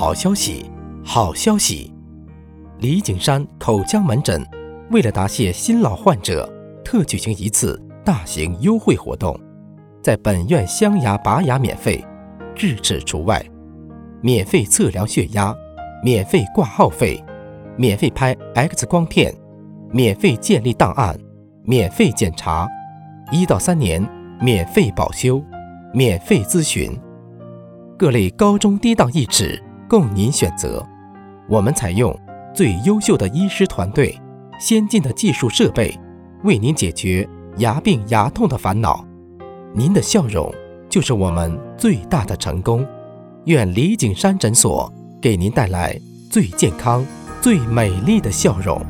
好消息，好消息！李景山口腔门诊为了答谢新老患者，特举行一次大型优惠活动，在本院镶牙拔牙免费，智齿除外，免费测量血压，免费挂号费，免费拍 X 光片，免费建立档案，免费检查，一到三年免费保修，免费咨询。各类高中低档义齿供您选择，我们采用最优秀的医师团队、先进的技术设备，为您解决牙病牙痛的烦恼。您的笑容就是我们最大的成功。愿李景山诊所给您带来最健康、最美丽的笑容。